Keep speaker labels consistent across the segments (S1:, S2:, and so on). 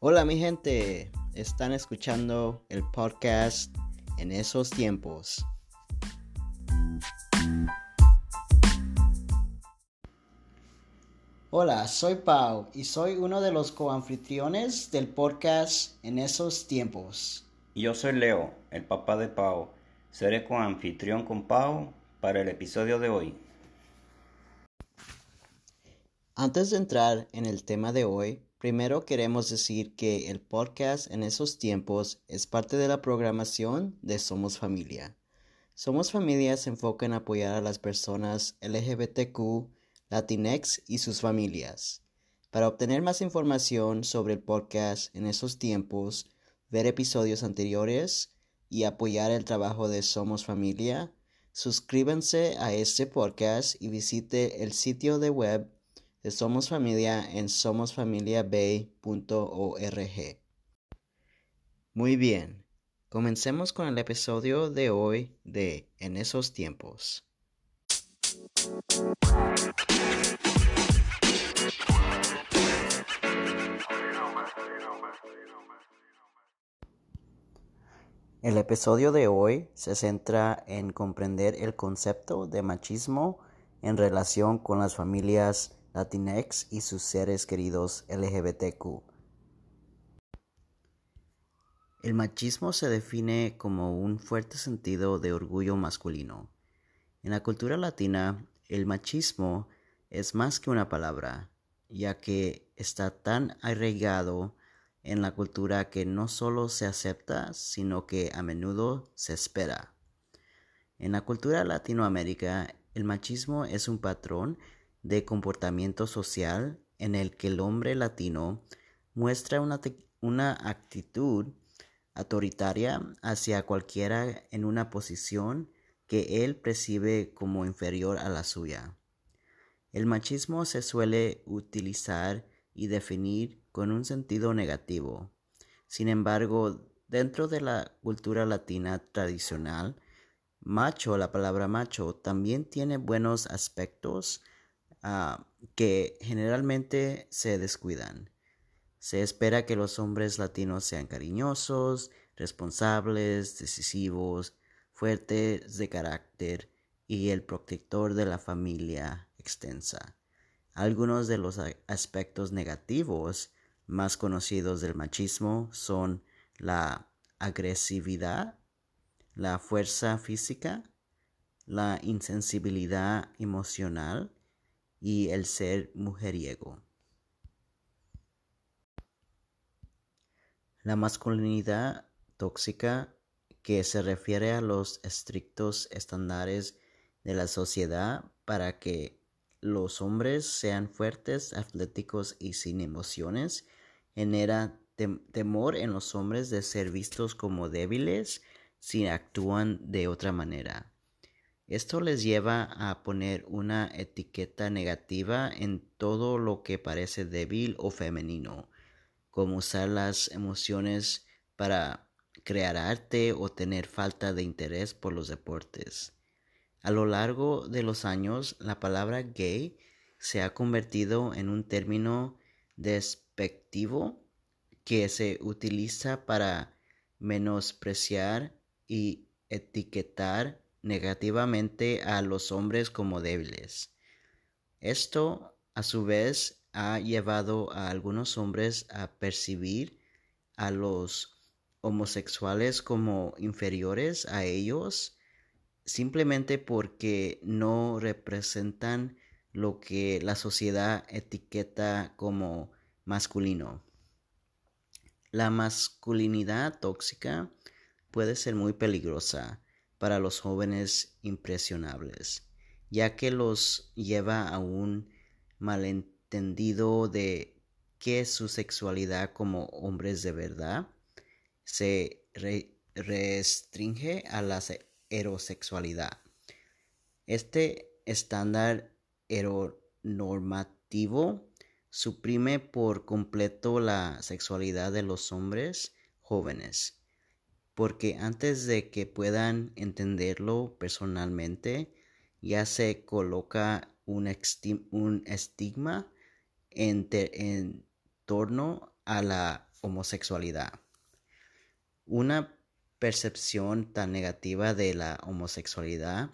S1: Hola mi gente, están escuchando el podcast en esos tiempos. Hola, soy Pau y soy uno de los coanfitriones del podcast en esos tiempos.
S2: Y yo soy Leo, el papá de Pau. Seré coanfitrión con Pau para el episodio de hoy.
S1: Antes de entrar en el tema de hoy, primero queremos decir que el podcast en esos tiempos es parte de la programación de Somos Familia. Somos Familia se enfoca en apoyar a las personas LGBTQ, Latinx y sus familias. Para obtener más información sobre el podcast en esos tiempos, ver episodios anteriores y apoyar el trabajo de Somos Familia, suscríbanse a este podcast y visite el sitio de web de Somos Familia en somosfamiliabay.org. Muy bien, comencemos con el episodio de hoy de En esos tiempos. El episodio de hoy se centra en comprender el concepto de machismo en relación con las familias Latinx y sus seres queridos LGBTQ. El machismo se define como un fuerte sentido de orgullo masculino. En la cultura latina, el machismo es más que una palabra, ya que está tan arraigado en la cultura que no solo se acepta, sino que a menudo se espera. En la cultura latinoamérica, el machismo es un patrón de comportamiento social en el que el hombre latino muestra una, una actitud autoritaria hacia cualquiera en una posición que él percibe como inferior a la suya. El machismo se suele utilizar y definir con un sentido negativo. Sin embargo, dentro de la cultura latina tradicional, macho, la palabra macho, también tiene buenos aspectos Ah, que generalmente se descuidan. Se espera que los hombres latinos sean cariñosos, responsables, decisivos, fuertes de carácter y el protector de la familia extensa. Algunos de los aspectos negativos más conocidos del machismo son la agresividad, la fuerza física, la insensibilidad emocional, y el ser mujeriego. La masculinidad tóxica, que se refiere a los estrictos estándares de la sociedad para que los hombres sean fuertes, atléticos y sin emociones, genera temor en los hombres de ser vistos como débiles si actúan de otra manera. Esto les lleva a poner una etiqueta negativa en todo lo que parece débil o femenino, como usar las emociones para crear arte o tener falta de interés por los deportes. A lo largo de los años, la palabra gay se ha convertido en un término despectivo que se utiliza para menospreciar y etiquetar negativamente a los hombres como débiles. Esto, a su vez, ha llevado a algunos hombres a percibir a los homosexuales como inferiores a ellos simplemente porque no representan lo que la sociedad etiqueta como masculino. La masculinidad tóxica puede ser muy peligrosa para los jóvenes impresionables, ya que los lleva a un malentendido de que su sexualidad como hombres de verdad se restringe a la heterosexualidad. Este estándar heteronormativo suprime por completo la sexualidad de los hombres jóvenes porque antes de que puedan entenderlo personalmente, ya se coloca un, estigma en, torno a la homosexualidad. Una percepción tan negativa de la homosexualidad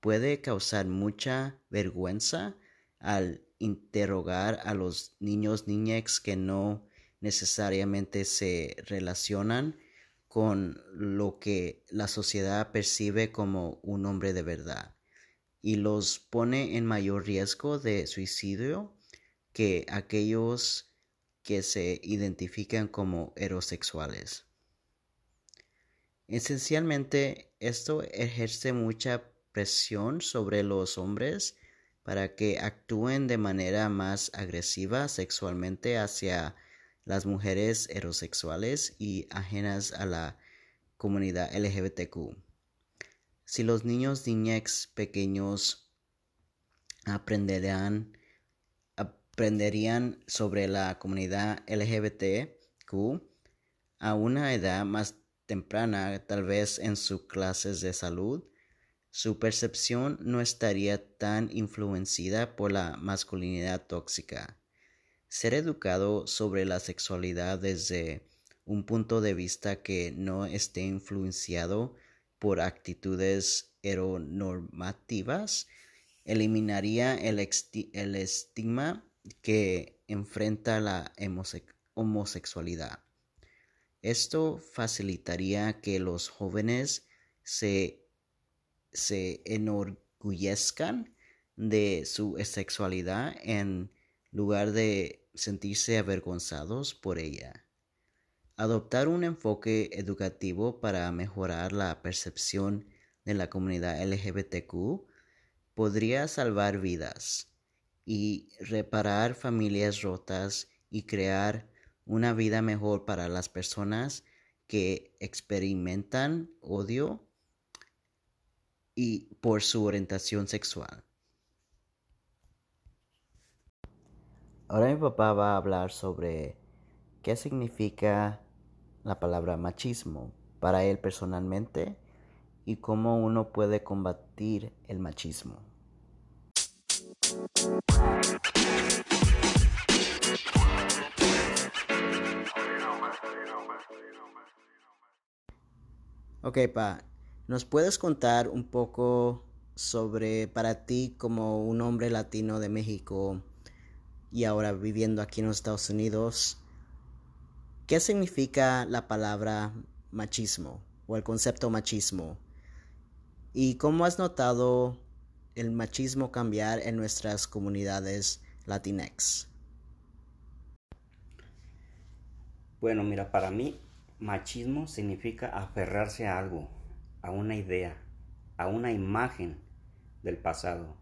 S1: puede causar mucha vergüenza al interrogar a los niños niñex que no necesariamente se relacionan con lo que la sociedad percibe como un hombre de verdad y los pone en mayor riesgo de suicidio que aquellos que se identifican como heterosexuales. Esencialmente, esto ejerce mucha presión sobre los hombres para que actúen de manera más agresiva sexualmente hacia las mujeres heterosexuales y ajenas a la comunidad LGBTQ. Si los niños niñex pequeños aprenderían, aprenderían sobre la comunidad LGBTQ a una edad más temprana, tal vez en sus clases de salud, su percepción no estaría tan influenciada por la masculinidad tóxica. Ser educado sobre la sexualidad desde un punto de vista que no esté influenciado por actitudes heteronormativas eliminaría el, estigma que enfrenta la homosexualidad. Esto facilitaría que los jóvenes se se enorgullezcan de su sexualidad en lugar de sentirse avergonzados por ella. Adoptar un enfoque educativo para mejorar la percepción de la comunidad LGBTQ podría salvar vidas y reparar familias rotas y crear una vida mejor para las personas que experimentan odio y por su orientación sexual. Ahora mi papá va a hablar sobre qué significa la palabra machismo para él personalmente y cómo uno puede combatir el machismo. Ok, pa, ¿Nos puedes contar un poco sobre para ti como un hombre latino de México y ahora viviendo aquí en los Estados Unidos, qué significa la palabra machismo o el concepto machismo? ¿Y cómo has notado el machismo cambiar en nuestras comunidades latinex?
S2: Bueno, mira, para mí machismo significa aferrarse a algo a una idea, a una imagen del pasado,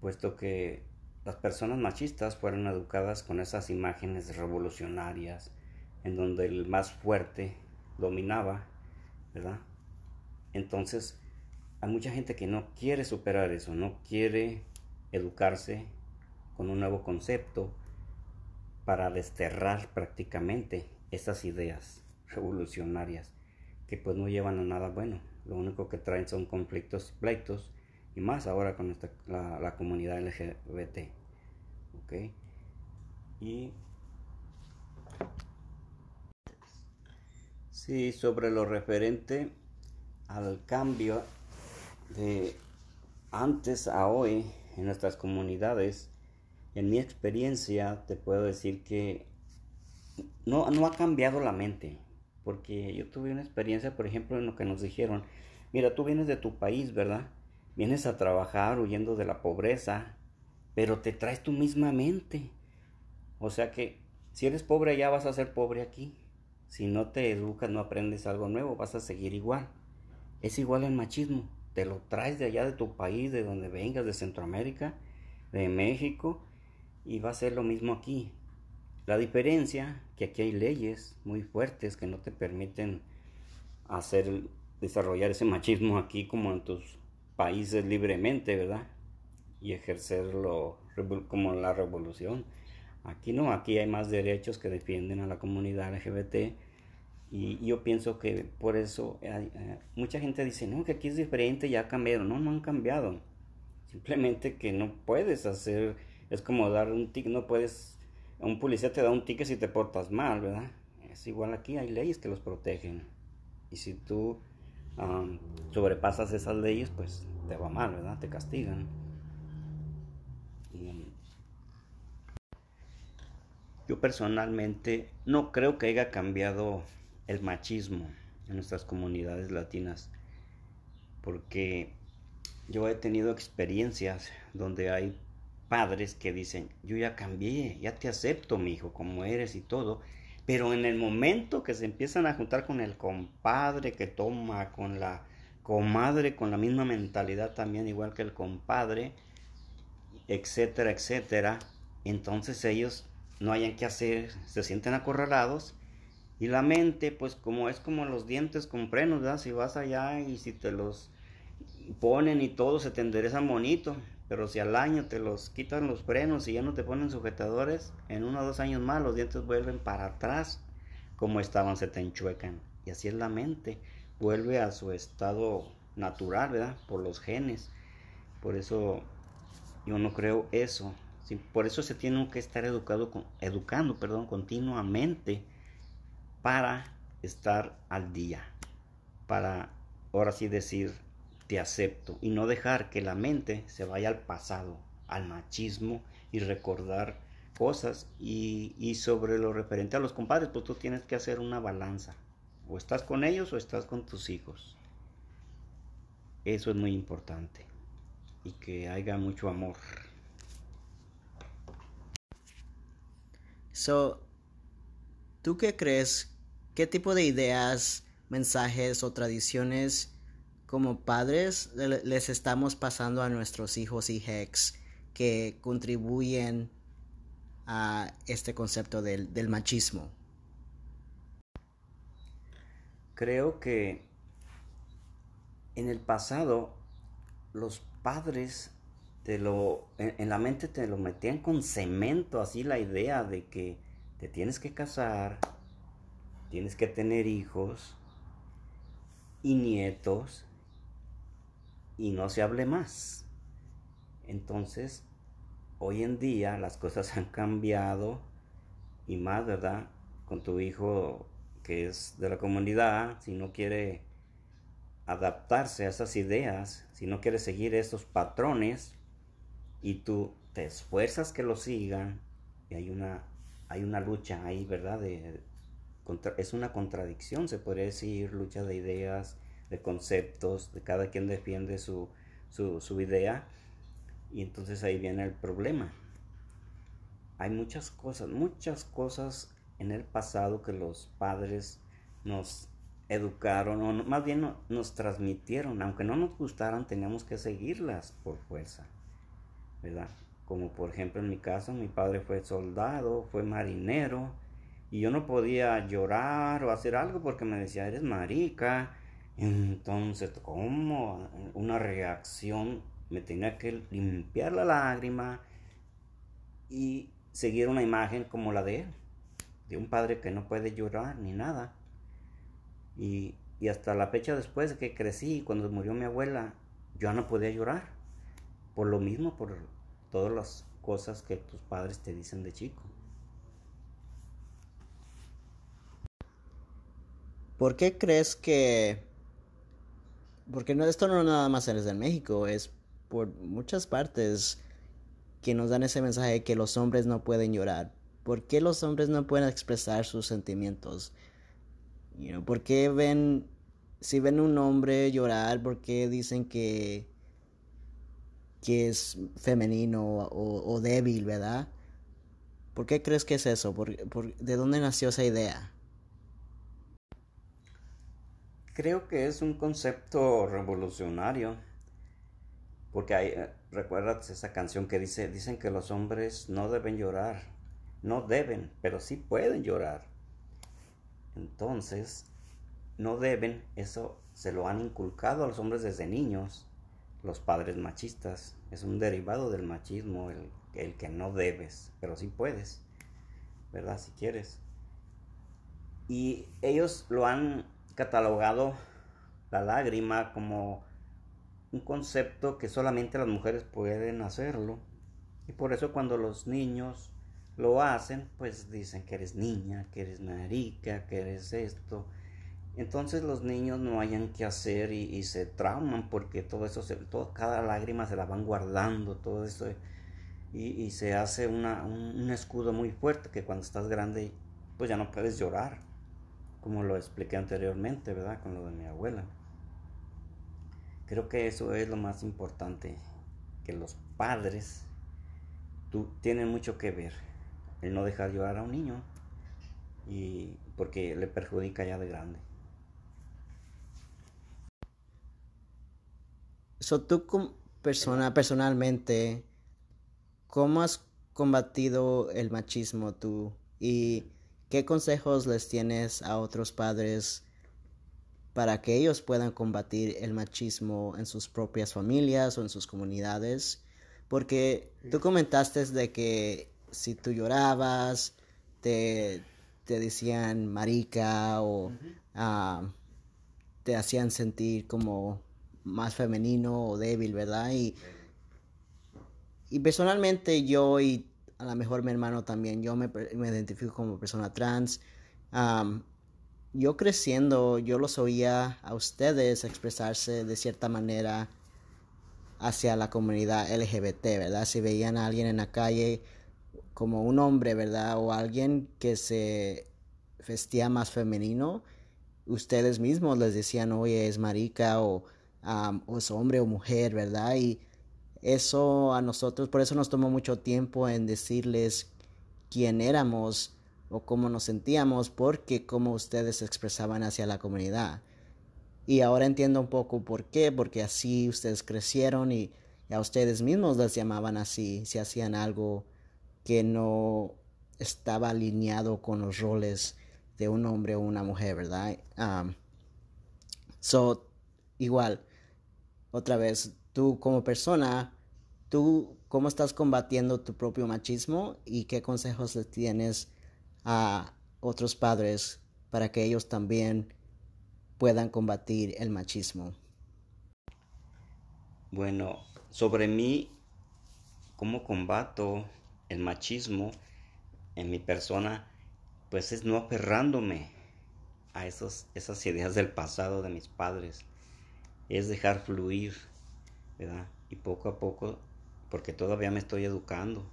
S2: puesto que las personas machistas fueron educadas con esas imágenes revolucionarias, en donde el más fuerte dominaba, ¿verdad? Entonces, hay mucha gente que no quiere superar eso, no quiere educarse con un nuevo concepto para desterrar prácticamente esas ideas revolucionarias que pues no llevan a nada bueno. Lo único que traen son conflictos, pleitos y más ahora con la, comunidad LGBT. ¿Ok? Y sí, sobre lo referente al cambio de antes a hoy en nuestras comunidades, en mi experiencia te puedo decir que no, no ha cambiado la mente, porque yo tuve una experiencia, por ejemplo, en lo que nos dijeron, mira, tú vienes de tu país, ¿verdad? Vienes a trabajar huyendo de la pobreza, pero te traes tu misma mente. O sea que si eres pobre allá vas a ser pobre aquí. Si no te educas, no aprendes algo nuevo, vas a seguir igual. Es igual el machismo. Te lo traes de allá de tu país, de donde vengas, de Centroamérica, de México, y va a ser lo mismo aquí. La diferencia que aquí hay leyes muy fuertes que no te permiten hacer desarrollar ese machismo aquí como en tus países libremente, ¿verdad? Y ejercerlo como la revolución. Aquí no, aquí hay más derechos que defienden a la comunidad LGBT y yo pienso que por eso eh, mucha gente dice, no, que aquí es diferente, ya cambiaron. No, no han cambiado. Simplemente que no puedes hacer, es como dar un tic, no puedes un policía te da un ticket si te portas mal, ¿verdad? Es igual aquí, hay leyes que los protegen. Y si tú sobrepasas esas leyes, pues te va mal, ¿verdad? Te castigan. yo personalmente no creo que haya cambiado el machismo en nuestras comunidades latinas, porque yo he tenido experiencias donde hay padres que dicen, yo ya cambié, ya te acepto, mi hijo, como eres y todo, pero en el momento que se empiezan a juntar con el compadre que toma, con la comadre con la misma mentalidad también, igual que el compadre, etcétera, etcétera, entonces ellos no hayan que hacer, se sienten acorralados y la mente, pues como es como los dientes con frenos, ¿verdad? Si vas allá y si te los ponen y todo se te enderezan bonito, pero si al año te los quitan los frenos y ya no te ponen sujetadores, en uno o dos años más los dientes vuelven para atrás como estaban, se te enchuecan. Y así es la mente, vuelve a su estado natural, ¿verdad? Por los genes. Por eso yo no creo eso. por eso se tiene que estar educado, educando perdón, continuamente para estar al día. Para ahora sí decir, te acepto. Y no dejar que la mente se vaya al pasado, al machismo y recordar cosas. Y, y sobre lo referente a los compadres, pues tú tienes que hacer una balanza. O estás con ellos o estás con tus hijos. Eso es muy importante. Y que haya mucho amor.
S1: So, ¿tú qué crees? ¿Qué tipo de ideas, mensajes o tradiciones como padres les estamos pasando a nuestros hijos y hijos que contribuyen a este concepto del machismo?
S2: Creo que en el pasado los padres te lo en, la mente te lo metían con cemento así la idea de que te tienes que casar tienes que tener hijos y nietos y no se hable más. Entonces hoy en día las cosas han cambiado y más verdad con tu hijo que es de la comunidad, si no quiere adaptarse a esas ideas, si no quiere seguir esos patrones y tú te esfuerzas que lo sigan, y hay una, hay una lucha ahí, ¿verdad? Es una contradicción, se podría decir, lucha de ideas, de conceptos, de cada quien defiende su, su idea, y entonces ahí viene el problema. Hay muchas cosas, muchas cosas en el pasado que los padres nos educaron, o más bien nos transmitieron, aunque no nos gustaran, teníamos que seguirlas por fuerza, ¿verdad? Como por ejemplo en mi caso, mi padre fue soldado, fue marinero, y yo no podía llorar o hacer algo porque me decía, eres marica. Entonces, como una reacción, me tenía que limpiar la lágrima y seguir una imagen como la de él de un padre que no puede llorar ni nada. Y, hasta la fecha después de que crecí, cuando murió mi abuela, yo no podía llorar. Por lo mismo, por todas las cosas que tus padres te dicen de chico.
S1: ¿Por qué crees que... Porque no, esto no nada más es en México, es por muchas partes que nos dan ese mensaje de que los hombres no pueden llorar. ¿Por qué los hombres no pueden expresar sus sentimientos? ¿Por qué ven, si ven un hombre llorar, por qué dicen que, que es femenino o, débil, verdad? ¿Por qué crees que es eso? de dónde nació esa idea?
S2: Creo que es un concepto revolucionario. Porque hay, eh, recuerdas esa canción que dice, dicen que los hombres no deben llorar no deben, pero sí pueden llorar. Entonces, no deben, eso se lo han inculcado a los hombres desde niños, los padres machistas. Es un derivado del machismo, el, el que no debes, pero sí puedes, ¿verdad? Si quieres. Y ellos lo han catalogado la lágrima como un concepto que solamente las mujeres pueden hacerlo. Y por eso cuando los niños lo hacen, pues dicen que eres niña, que eres marica, que eres esto. Entonces los niños no hayan que hacer y, se trauman porque todo eso, se, todo, cada lágrima se la van guardando, todo eso. Y, se hace una, un, escudo muy fuerte que cuando estás grande pues ya no puedes llorar, como lo expliqué anteriormente, ¿verdad? Con lo de mi abuela. Creo que eso es lo más importante, que los padres tú, tienen mucho que ver el no dejar llorar a un niño y porque le perjudica ya de grande.
S1: So, tú como persona, personalmente, ¿cómo has combatido el machismo tú? ¿Y qué consejos les tienes a otros padres para que ellos puedan combatir el machismo en sus propias familias o en sus comunidades? Porque tú comentaste de que si tú llorabas, te, decían marica o ah, te hacían sentir como más femenino o débil, ¿verdad? Y, y personalmente yo y a lo mejor mi hermano también, yo me, identifico como persona trans. yo creciendo, yo los oía a ustedes expresarse de cierta manera hacia la comunidad LGBT, ¿verdad? Si veían a alguien en la calle como un hombre, ¿verdad? O alguien que se vestía más femenino, ustedes mismos les decían, oye, es marica o, o es hombre o mujer, ¿verdad? Y eso a nosotros, por eso nos tomó mucho tiempo en decirles quién éramos o cómo nos sentíamos, porque como ustedes se expresaban hacia la comunidad. Y ahora entiendo un poco por qué, porque así ustedes crecieron y, a ustedes mismos les llamaban así, si hacían algo que no estaba alineado con los roles de un hombre o una mujer, ¿verdad? so, igual, otra vez, tú como persona, tú cómo estás combatiendo tu propio machismo y qué consejos le tienes a otros padres para que ellos también puedan combatir el machismo.
S2: Bueno, sobre mí, cómo combato el machismo en mi persona, pues es no aferrándome a esos, esas ideas del pasado de mis padres, es dejar fluir, ¿verdad? Y poco a poco, porque todavía me estoy educando,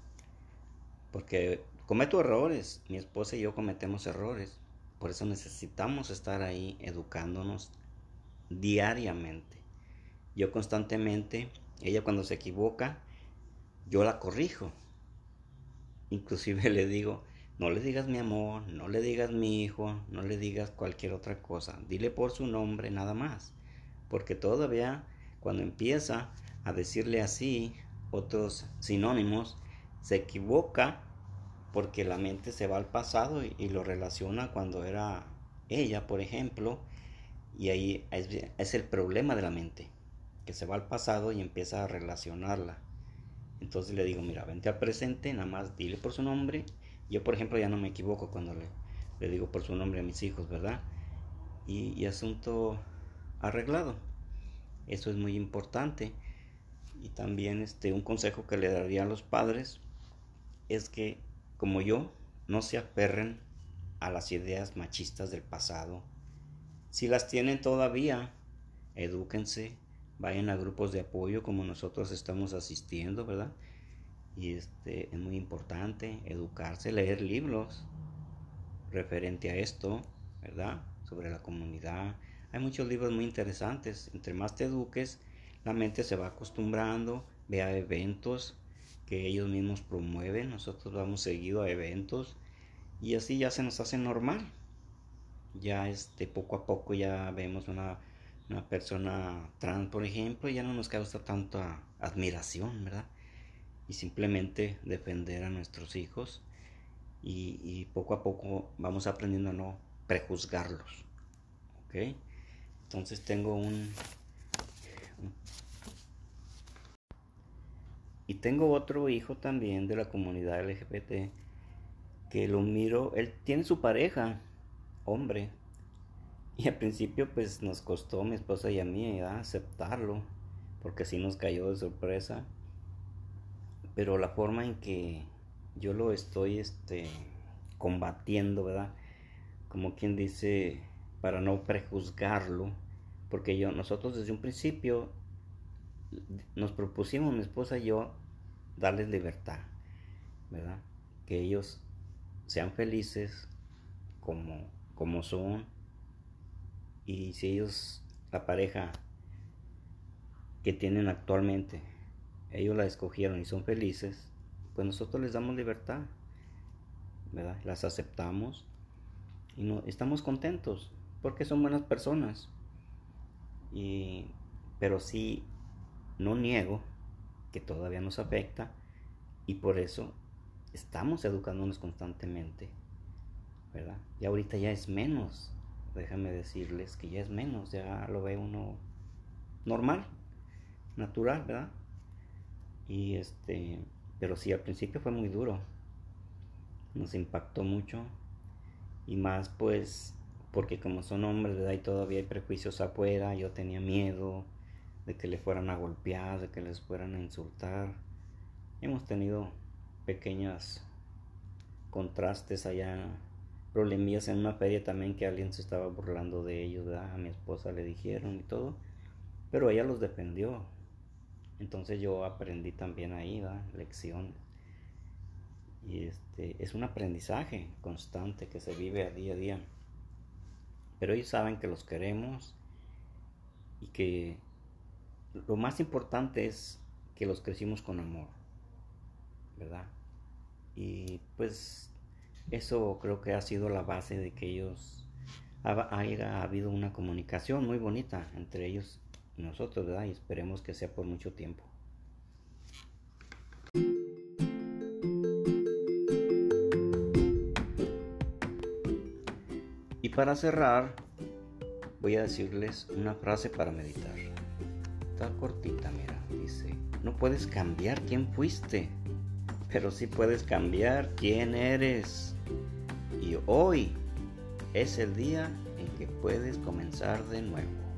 S2: porque cometo errores, mi esposa y yo cometemos errores, por eso necesitamos estar ahí educándonos diariamente. Yo constantemente, ella cuando se equivoca, yo la corrijo, Inclusive le digo, no le digas mi amor, no le digas mi hijo, no le digas cualquier otra cosa. Dile por su nombre nada más. Porque todavía cuando empieza a decirle así otros sinónimos, se equivoca porque la mente se va al pasado y, lo relaciona cuando era ella, por ejemplo. Y ahí es, es el problema de la mente, que se va al pasado y empieza a relacionarla. Entonces le digo, mira, vente al presente, nada más dile por su nombre. Yo, por ejemplo, ya no me equivoco cuando le, digo por su nombre a mis hijos, ¿verdad? Y, asunto arreglado. Eso es muy importante. Y también este, un consejo que le daría a los padres es que, como yo, no se aferren a las ideas machistas del pasado. Si las tienen todavía, edúquense, vayan a grupos de apoyo como nosotros estamos asistiendo, ¿verdad? Y este es muy importante educarse, leer libros referente a esto, ¿verdad? Sobre la comunidad. Hay muchos libros muy interesantes. Entre más te eduques, la mente se va acostumbrando, ve a eventos que ellos mismos promueven. Nosotros vamos seguido a eventos y así ya se nos hace normal. Ya este poco a poco ya vemos una una persona trans, por ejemplo, ya no nos causa tanta admiración, ¿verdad? Y simplemente defender a nuestros hijos y, poco a poco vamos aprendiendo a no prejuzgarlos, ¿ok? Entonces tengo un... Y tengo otro hijo también de la comunidad LGBT que lo miro, él tiene su pareja, hombre, y al principio pues nos costó mi esposa y a mí aceptarlo, porque sí nos cayó de sorpresa. Pero la forma en que yo lo estoy este, combatiendo, ¿verdad? Como quien dice, para no prejuzgarlo, porque yo, nosotros desde un principio nos propusimos, mi esposa y yo, darles libertad, ¿verdad? Que ellos sean felices como, como son. Y si ellos, la pareja que tienen actualmente, ellos la escogieron y son felices, pues nosotros les damos libertad, ¿verdad? Las aceptamos y no, estamos contentos porque son buenas personas. Y, pero sí, no niego que todavía nos afecta y por eso estamos educándonos constantemente, ¿verdad? Y ahorita ya es menos, déjame decirles que ya es menos, ya lo ve uno normal, natural, ¿verdad? Y este, pero sí, al principio fue muy duro, nos impactó mucho y más pues porque como son hombres, ¿verdad? Y todavía hay prejuicios afuera, yo tenía miedo de que le fueran a golpear, de que les fueran a insultar. Hemos tenido pequeños contrastes allá, problemillas en una feria también que alguien se estaba burlando de ellos, a mi esposa le dijeron y todo, pero ella los defendió. Entonces yo aprendí también ahí, ¿verdad? lecciones. Y este es un aprendizaje constante que se vive a día a día. Pero ellos saben que los queremos y que lo más importante es que los crecimos con amor, ¿verdad? Y pues eso creo que ha sido la base de que ellos haya habido una comunicación muy bonita entre ellos y nosotros, ¿verdad? Y esperemos que sea por mucho tiempo. Y para cerrar, voy a decirles una frase para meditar. Está cortita, mira, dice, no puedes cambiar quién fuiste, pero sí puedes cambiar quién eres. Y hoy es el día en que puedes comenzar de nuevo.